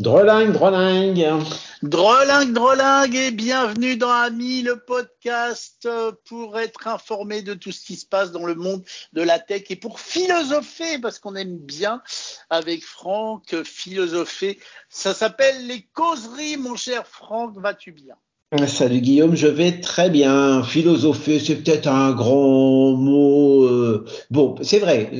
Drolingue, drolingue. Drolingue, drolingue et bienvenue dans Ami, le podcast pour être informé de tout ce qui se passe dans le monde de la tech et pour philosopher parce qu'on aime bien avec Franck philosopher. Ça s'appelle les causeries, mon cher Franck, vas-tu bien? Salut Guillaume, je vais très bien. Philosopher, c'est peut-être un grand mot. Euh, bon, c'est vrai,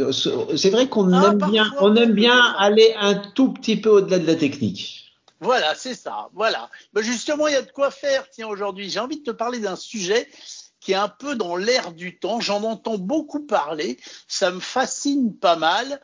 c'est vrai qu'on ah, aime bien, on aime bien aller un tout petit peu au-delà de la technique. Voilà, c'est ça. Voilà. Mais justement, il y a de quoi faire. Tiens, aujourd'hui, j'ai envie de te parler d'un sujet qui est un peu dans l'air du temps. J'en entends beaucoup parler. Ça me fascine pas mal.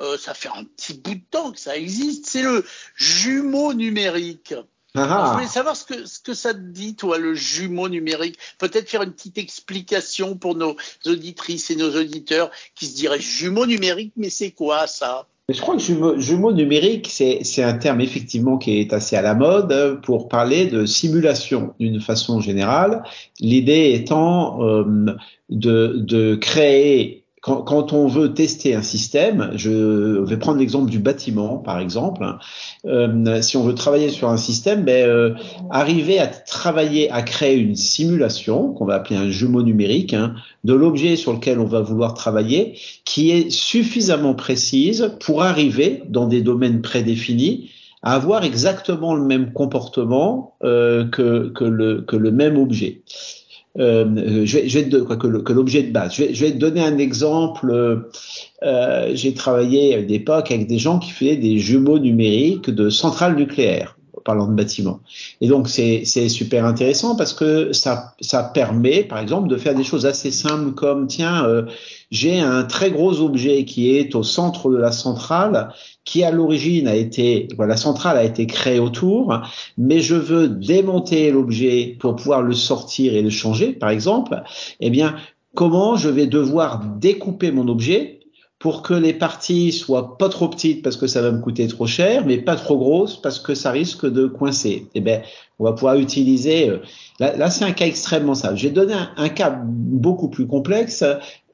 Euh, ça fait un petit bout de temps que ça existe. C'est le jumeau numérique. Ah. Je voulais savoir ce que, ce que ça te dit, toi, le jumeau numérique. Peut-être faire une petite explication pour nos auditrices et nos auditeurs qui se diraient jumeau numérique, mais c'est quoi ça? Je crois que jumeau, jumeau numérique, c'est un terme effectivement qui est assez à la mode pour parler de simulation d'une façon générale. L'idée étant euh, de, de créer quand, on veut tester un système, je vais prendre l'exemple du bâtiment, par exemple. Euh, si on veut travailler sur un système, ben, euh, arriver à travailler, à créer une simulation, qu'on va appeler un jumeau numérique, hein, de l'objet sur lequel on va vouloir travailler, qui est suffisamment précise pour arriver dans des domaines prédéfinis à avoir exactement le même comportement euh, que le même objet. Euh, je vais, je vais quoi, que l'objet de base. Je vais, te donner un exemple. Euh, J'ai travaillé à l'époque avec des gens qui faisaient des jumeaux numériques de centrales nucléaires parlant de bâtiments. Et donc c'est super intéressant parce que ça, ça permet, par exemple, de faire des choses assez simples comme tiens, euh, j'ai un très gros objet qui est au centre de la centrale, qui à l'origine a été, voilà, la centrale a été créée autour, mais je veux démonter l'objet pour pouvoir le sortir et le changer, par exemple. Eh bien, comment je vais devoir découper mon objet pour que les parties soient pas trop petites parce que ça va me coûter trop cher, mais pas trop grosses parce que ça risque de coincer. Eh ben, on va pouvoir utiliser. Euh, là, c'est un cas extrêmement simple. J'ai donné un, cas beaucoup plus complexe.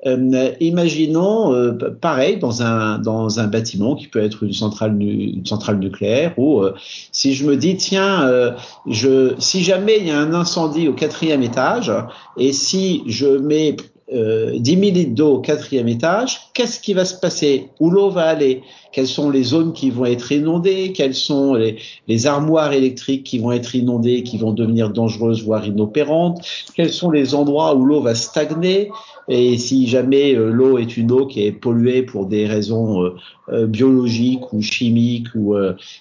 Euh, imaginons euh, pareil dans un dans un bâtiment qui peut être une centrale une centrale nucléaire ou si je me dis tiens je si jamais il y a un incendie au quatrième étage et si je mets euh, 10 000 litres d'eau au quatrième étage, qu'est-ce qui va se passer? Où l'eau va aller? Quelles sont les zones qui vont être inondées? Quelles sont les, armoires électriques qui vont être inondées, qui vont devenir dangereuses, voire inopérantes? Quels sont les endroits où l'eau va stagner? Et si jamais euh, l'eau est une eau qui est polluée pour des raisons euh, euh, biologiques ou chimiques, ou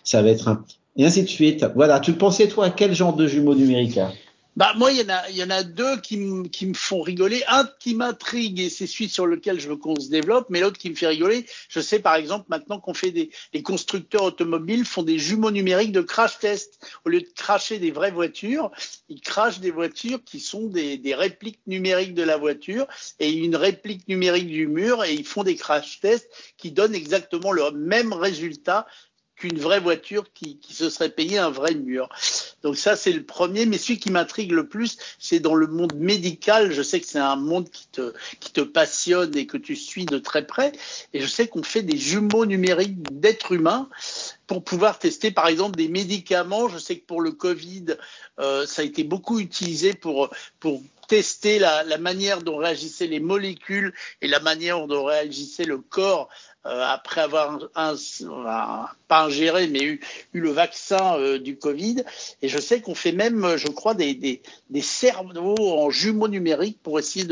ça va être un... Et ainsi de suite. Voilà, tu pensais toi à quel genre de jumeau numérique bah moi, il y en a, y en a deux qui, qui me font rigoler. Un qui m'intrigue et c'est celui sur lequel je veux qu'on se développe, mais l'autre qui me fait rigoler. Je sais par exemple maintenant qu'on fait des, les constructeurs automobiles font des jumeaux numériques de crash test. Au lieu de cracher des vraies voitures, ils crachent des voitures qui sont des, des répliques numériques de la voiture et une réplique numérique du mur et ils font des crash tests qui donnent exactement le même résultat qu'une vraie voiture qui, qui, se serait payé un vrai mur. Donc ça, c'est le premier. Mais celui qui m'intrigue le plus, c'est dans le monde médical. Je sais que c'est un monde qui te, qui te passionne et que tu suis de très près. Et je sais qu'on fait des jumeaux numériques d'êtres humains pour pouvoir tester, par exemple, des médicaments. Je sais que pour le Covid, euh, ça a été beaucoup utilisé pour, pour tester la, la, manière dont réagissaient les molécules et la manière dont réagissait le corps après avoir pas ingéré, mais eu, eu le vaccin euh, du Covid. Et je sais qu'on fait même, je crois, des, des, des, cerveaux en jumeaux numériques pour essayer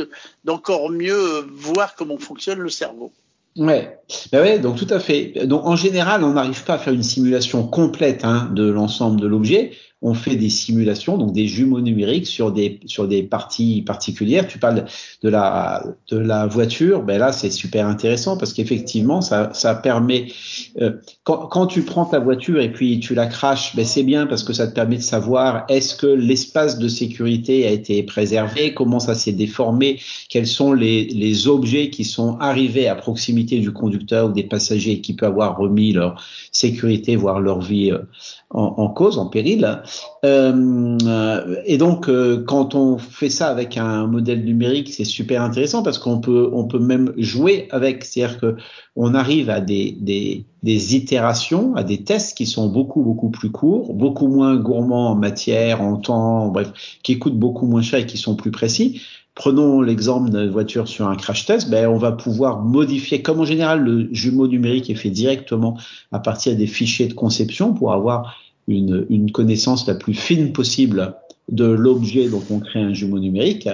d'encore mieux voir comment fonctionne le cerveau. Ouais, ben ouais, donc tout à fait. Donc en général, on n'arrive pas à faire une simulation complète hein, de l'ensemble de l'objet, on fait des simulations, donc des jumeaux numériques sur des sur des parties particulières. Tu parles de la de la voiture, ben là c'est super intéressant parce qu'effectivement ça ça permet euh, quand, quand tu prends ta voiture et puis tu la craches, ben c'est bien parce que ça te permet de savoir est-ce que l'espace de sécurité a été préservé, comment ça s'est déformé, quels sont les les objets qui sont arrivés à proximité du conducteur ou des passagers qui peut avoir remis leur sécurité, voire leur vie euh, en, cause, en péril. Euh, et donc, euh, quand on fait ça avec un modèle numérique, c'est super intéressant parce qu'on peut, on peut même jouer avec. C'est-à-dire que on arrive à des, des, des itérations, à des tests qui sont beaucoup, beaucoup plus courts, beaucoup moins gourmands en matière, en temps, bref, qui coûtent beaucoup moins cher et qui sont plus précis. Prenons l'exemple d'une voiture sur un crash test, ben, on va pouvoir modifier, comme en général le jumeau numérique est fait directement à partir des fichiers de conception pour avoir une, une connaissance la plus fine possible de l'objet dont on crée un jumeau numérique,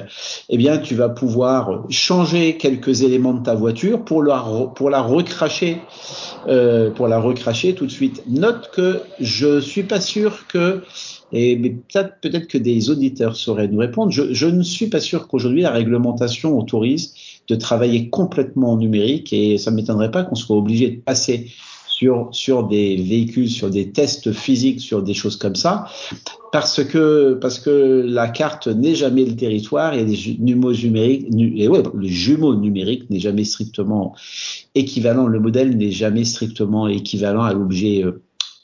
eh bien, tu vas pouvoir changer quelques éléments de ta voiture pour la, pour la recracher, euh, pour la recracher tout de suite. Note que je suis pas sûr que et peut-être peut-être que des auditeurs sauraient nous répondre. Je, je ne suis pas sûr qu'aujourd'hui la réglementation autorise de travailler complètement en numérique et ça ne m'étonnerait pas qu'on soit obligé de passer sur, des véhicules, sur des tests physiques, sur des choses comme ça, parce que, parce que la carte n'est jamais le territoire et les jumeaux numériques, et ouais, le jumeau numérique n'est jamais strictement équivalent, le modèle n'est jamais strictement équivalent à l'objet euh,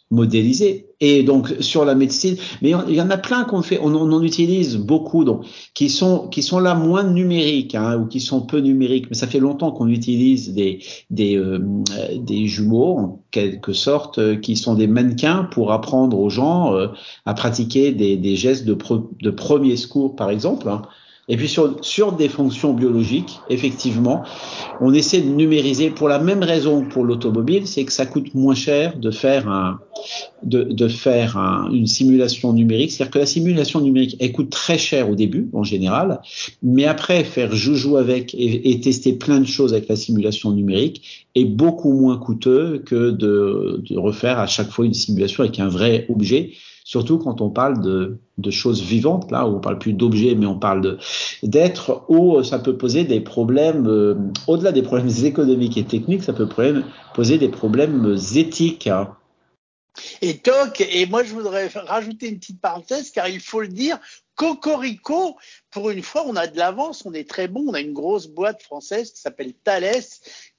modélisé. Et donc sur la médecine, mais il y en a plein qu'on fait, on, en utilise beaucoup, donc qui sont qui sont là moins numériques hein, ou qui sont peu numériques. Mais ça fait longtemps qu'on utilise des des euh, des jumeaux en quelque sorte euh, qui sont des mannequins pour apprendre aux gens euh, à pratiquer des, des gestes de, de premier secours par exemple. Hein. Et puis sur, sur des fonctions biologiques, effectivement, on essaie de numériser pour la même raison pour l'automobile, c'est que ça coûte moins cher de faire un, de, de faire un, une simulation numérique. C'est-à-dire que la simulation numérique, elle coûte très cher au début, en général, mais après faire joujou avec et, et tester plein de choses avec la simulation numérique est beaucoup moins coûteux que de, de refaire à chaque fois une simulation avec un vrai objet surtout quand on parle de, choses vivantes, là, où on parle plus d'objets, mais on parle d'êtres, où ça peut poser des problèmes, euh, au-delà des problèmes économiques et techniques, ça peut poser des problèmes éthiques. Hein. Et toc, et moi je voudrais rajouter une petite parenthèse, car il faut le dire, Cocorico, pour une fois, on a de l'avance, on est très bon. On a une grosse boîte française qui s'appelle Thales,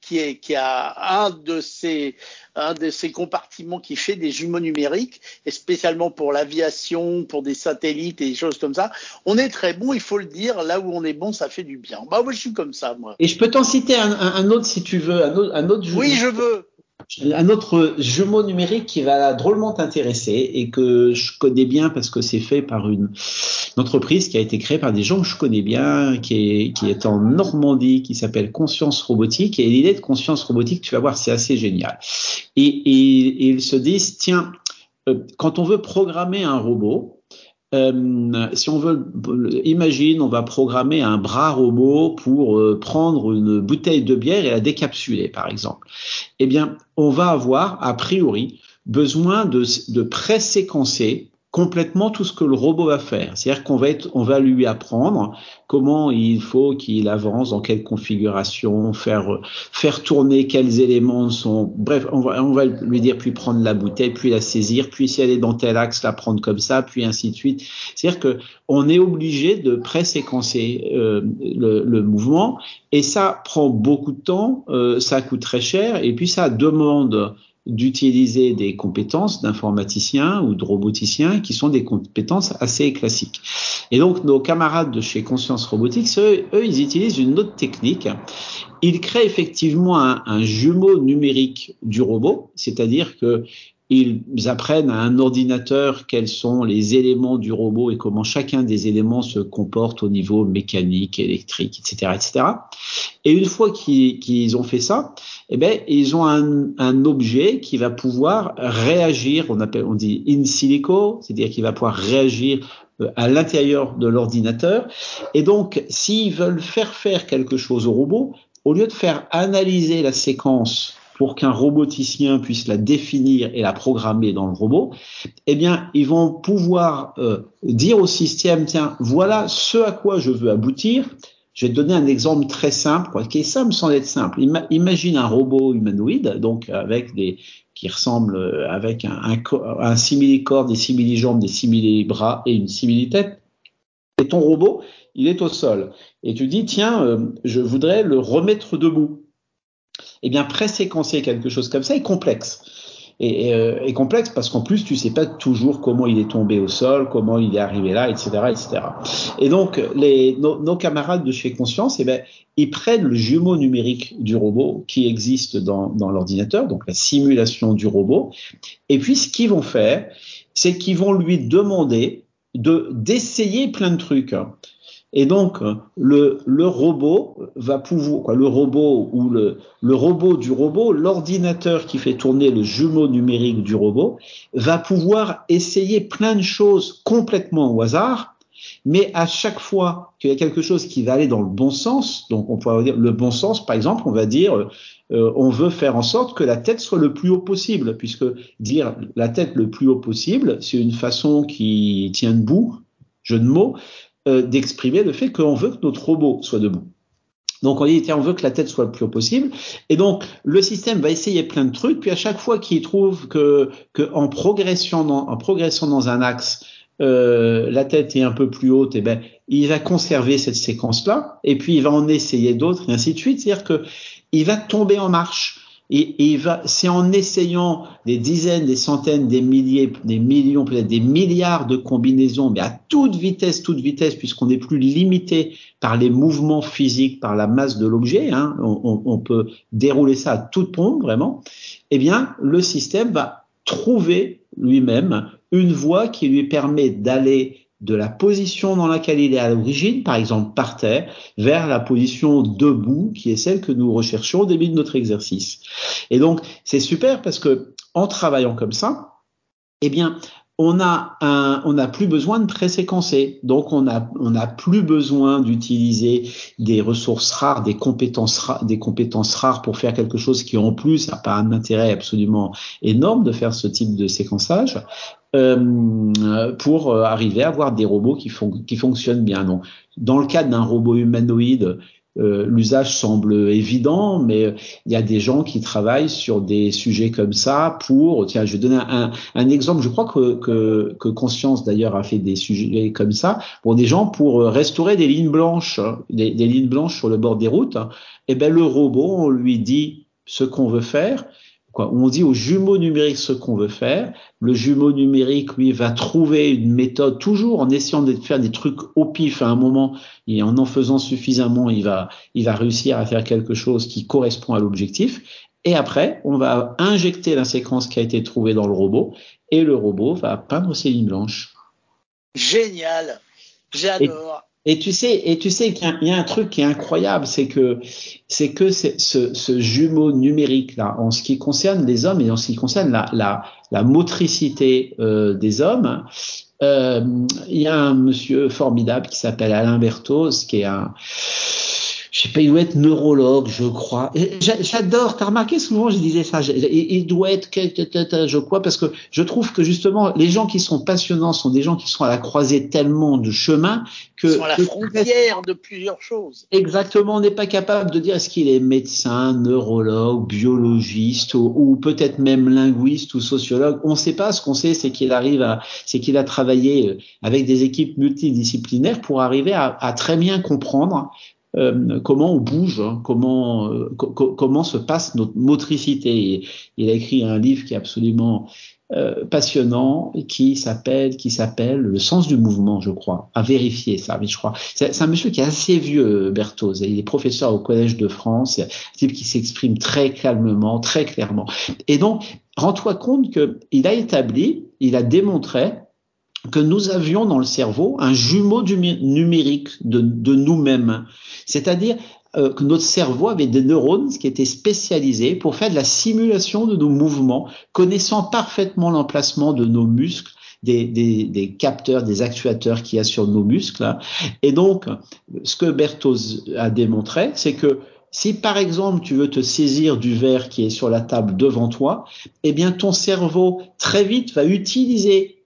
qui, est, qui a un de ces un de ces compartiments qui fait des jumeaux numériques, et spécialement pour l'aviation, pour des satellites et des choses comme ça. On est très bon, il faut le dire. Là où on est bon, ça fait du bien. Bah moi, je suis comme ça, moi. Et je peux t'en citer un, un, autre si tu veux, un autre, un autre Oui, je veux un autre jumeau numérique qui va drôlement t'intéresser et que je connais bien parce que c'est fait par une, entreprise qui a été créée par des gens que je connais bien, qui est, en Normandie, qui s'appelle Conscience Robotique. Et l'idée de Conscience Robotique, tu vas voir, c'est assez génial. Et ils se disent, tiens, euh, quand on veut programmer un robot, euh, si on veut, imagine, on va programmer un bras robot pour euh, prendre une bouteille de bière et la décapsuler, par exemple. Eh bien, on va avoir, a priori, besoin de, de préséquencer complètement tout ce que le robot va faire. C'est-à-dire qu'on va être, on va lui apprendre comment il faut qu'il avance, dans quelle configuration, faire faire tourner quels éléments sont. Bref, on va, on va lui dire puis prendre la bouteille, puis la saisir, puis si elle est dans tel axe, la prendre comme ça, puis ainsi de suite. C'est-à-dire que on est obligé de préséquencer euh, le, le, mouvement et ça prend beaucoup de temps, euh, ça coûte très cher et puis ça demande d'utiliser des compétences d'informaticiens ou de roboticiens qui sont des compétences assez classiques. Et donc nos camarades de chez Conscience Robotics, eux, eux ils utilisent une autre technique. Ils créent effectivement un, un jumeau numérique du robot, c'est-à-dire que ils apprennent à un ordinateur quels sont les éléments du robot et comment chacun des éléments se comporte au niveau mécanique, électrique, etc., etc. Et une fois qu'ils ont fait ça, eh ben, ils ont un, un, objet qui va pouvoir réagir, on appelle, on dit in silico, c'est-à-dire qu'il va pouvoir réagir euh, à l'intérieur de l'ordinateur. Et donc, s'ils veulent faire faire quelque chose au robot, au lieu de faire analyser la séquence pour qu'un roboticien puisse la définir et la programmer dans le robot, eh bien, ils vont pouvoir euh, dire au système, tiens, voilà ce à quoi je veux aboutir. Je vais te donner un exemple très simple, qui est simple sans être simple. imagine un robot humanoïde, donc avec des qui ressemble euh, avec un, un, un simili-corps, des simili-jambes, des simili-bras et une simili-tête. Et ton robot, il est au sol. Et tu dis, tiens, euh, je voudrais le remettre debout. eh bien préséquencer quelque chose comme ça est complexe et, euh, complexe parce qu'en plus tu sais pas toujours comment il est tombé au sol, comment il est arrivé là, etc., etc. Et donc nos, camarades de chez Conscience, eh ben, ils prennent le jumeau numérique du robot qui existe dans, dans l'ordinateur, donc la simulation du robot, et puis ce qu'ils vont faire, c'est qu'ils vont lui demander de d'essayer plein de trucs. Et donc, le, le robot va pouvoir, quoi, le robot ou le, le robot du robot, l'ordinateur qui fait tourner le jumeau numérique du robot, va pouvoir essayer plein de choses complètement au hasard, mais à chaque fois qu'il y a quelque chose qui va aller dans le bon sens, donc on pourrait dire le bon sens, par exemple, on va dire, euh, on veut faire en sorte que la tête soit le plus haut possible, puisque dire la tête le plus haut possible, c'est une façon qui tient debout, jeu de mots, euh, d'exprimer le fait qu'on veut que notre robot soit debout. Donc on dit tiens on veut que la tête soit le plus haut possible et donc le système va essayer plein de trucs puis à chaque fois qu'il trouve que, en progression dans, en progressant dans un axe euh, la tête est un peu plus haute et eh ben il va conserver cette séquence là et puis il va en essayer d'autres et ainsi de suite. C'est-à-dire que il va tomber en marche. Et, et va, c'est en essayant des dizaines, des centaines, des milliers, des millions, peut-être des milliards de combinaisons, mais à toute vitesse, toute vitesse, puisqu'on n'est plus limité par les mouvements physiques, par la masse de l'objet, hein, on, on, peut dérouler ça à toute pompe, vraiment, eh bien, le système va trouver lui-même une voie qui lui permet d'aller de la position dans laquelle il est à l'origine, par exemple par terre, vers la position debout, qui est celle que nous recherchons au début de notre exercice. Et donc, c'est super parce que en travaillant comme ça, eh bien, on a un, on n'a plus besoin de préséquencer. Donc, on a, on n'a plus besoin d'utiliser des ressources rares, des compétences rares, des compétences rares pour faire quelque chose qui, en plus, n'a pas un intérêt absolument énorme de faire ce type de séquençage. Euh, pour euh, arriver à avoir des robots qui, font, qui fonctionnent bien. Donc, dans le cas d'un robot humanoïde, euh, l'usage semble évident, mais il y a des gens qui travaillent sur des sujets comme ça pour, tiens, je vais donner un, un exemple, je crois que, que, que Conscience d'ailleurs a fait des sujets comme ça, pour des gens pour restaurer des lignes blanches, hein, des, des lignes blanches sur le bord des routes, et eh ben le robot, on lui dit ce qu'on veut faire, on dit au jumeau numérique ce qu'on veut faire. Le jumeau numérique, lui, va trouver une méthode, toujours en essayant de faire des trucs au pif à un moment, et en en faisant suffisamment, il va, il va réussir à faire quelque chose qui correspond à l'objectif. Et après, on va injecter la séquence qui a été trouvée dans le robot, et le robot va peindre ses lignes blanches. Génial, j'adore. Et tu sais, et tu sais qu'il y, a un truc qui est incroyable, c'est que c'est que ce, ce, jumeau numérique là, en ce qui concerne les hommes et en ce qui concerne la, la, la motricité euh, des hommes, euh, il y a un monsieur formidable qui s'appelle Alain Berthoz, qui est un je sais pas, il doit être neurologue, je crois. J'adore, t'as remarqué souvent, je disais ça, il doit être, je crois, parce que je trouve que justement, les gens qui sont passionnants sont des gens qui sont à la croisée tellement de chemins que... Ils sont à la frontière de plusieurs choses. Exactement, on n'est pas capable de dire est-ce qu'il est médecin, neurologue, biologiste, ou, peut-être même linguiste ou sociologue. On ne sait pas, ce qu'on sait, c'est qu'il arrive à, c'est qu'il a travaillé euh, avec des équipes multidisciplinaires pour arriver à, à très bien comprendre euh, comment on bouge, hein, comment euh, comment se passe notre motricité. il a écrit un livre qui est absolument euh, passionnant qui s'appelle qui s'appelle Le sens du mouvement, je crois. À vérifier ça, mais je crois. C'est un monsieur qui est assez vieux, Berthoz. Il est professeur au Collège de France. Un type qui s'exprime très calmement, très clairement. Et donc, rends-toi compte qu'il a établi, il a démontré que nous avions dans le cerveau un jumeau numérique de, nous-mêmes. C'est-à-dire euh, que notre cerveau avait des neurones qui étaient spécialisés pour faire de la simulation de nos mouvements, connaissant parfaitement l'emplacement de nos muscles, des, capteurs, des actuateurs qu'il y a sur nos muscles. Hein. Et donc, ce que Berthoz a démontré, c'est que si par exemple tu veux te saisir du verre qui est sur la table devant toi, eh bien ton cerveau très vite va utiliser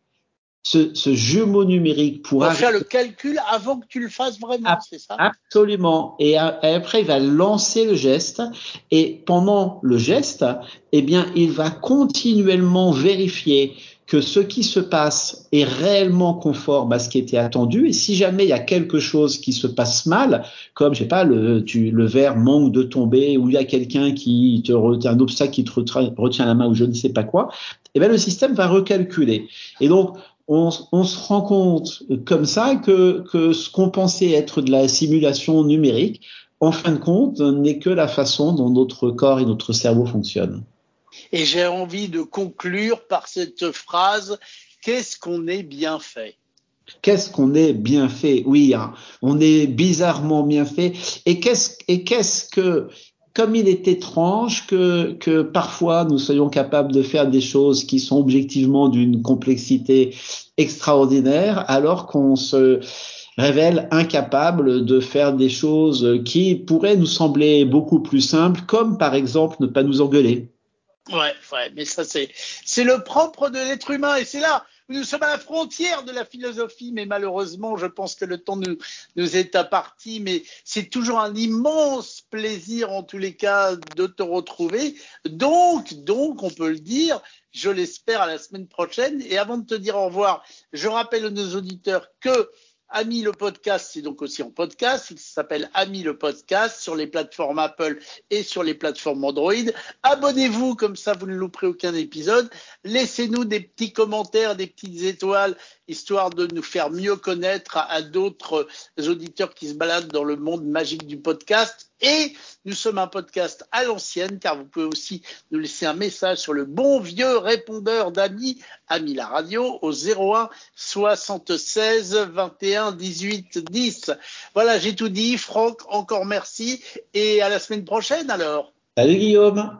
ce, ce, jumeau numérique pour, faire le calcul avant que tu le fasses vraiment, c'est ça? Absolument. Et, après, il va lancer le geste. Et pendant le geste, eh bien, il va continuellement vérifier que ce qui se passe est réellement conforme à ce qui était attendu. Et si jamais il y a quelque chose qui se passe mal, comme je sais pas, le, tu, le verre manque de tomber, ou il y a quelqu'un qui te retient un obstacle qui te retient la main, ou je ne sais pas quoi, eh bien le système va recalculer. Et donc on, on, se rend compte comme ça que, que ce qu'on pensait être de la simulation numérique, en fin de compte, n'est que la façon dont notre corps et notre cerveau fonctionnent. Et j'ai envie de conclure par cette phrase Qu'est-ce qu'on est bien fait? Qu'est-ce qu'on est bien fait? Oui, hein, on est bizarrement bien fait. Et qu'est-ce et qu'est-ce que comme il est étrange que, que parfois nous soyons capables de faire des choses qui sont objectivement d'une complexité extraordinaire, alors qu'on se révèle incapable de faire des choses qui pourraient nous sembler beaucoup plus simples, comme par exemple ne pas nous engueuler. Ouais, ouais, mais ça c'est c'est le propre de l'être humain et c'est là nous sommes à la frontière de la philosophie, mais malheureusement, je pense que le temps nous, est imparti, mais c'est toujours un immense plaisir en tous les cas de te retrouver. Donc, donc, on peut le dire, je l'espère à la semaine prochaine. Et avant de te dire au revoir, je rappelle à nos auditeurs que Ami le podcast, c'est donc aussi en podcast. Il s'appelle Ami le podcast sur les plateformes Apple et sur les plateformes Android. Abonnez-vous, comme ça vous ne louperez aucun épisode. Laissez-nous des petits commentaires, des petites étoiles, histoire de nous faire mieux connaître à, d'autres auditeurs qui se baladent dans le monde magique du podcast. Et nous sommes un podcast à l'ancienne, car vous pouvez aussi nous laisser un message sur le bon vieux répondeur d'Ami, Ami la radio, au 01 76 21 18 10. Voilà, j'ai tout dit. Franck, encore merci. Et à la semaine prochaine alors. Salut Guillaume.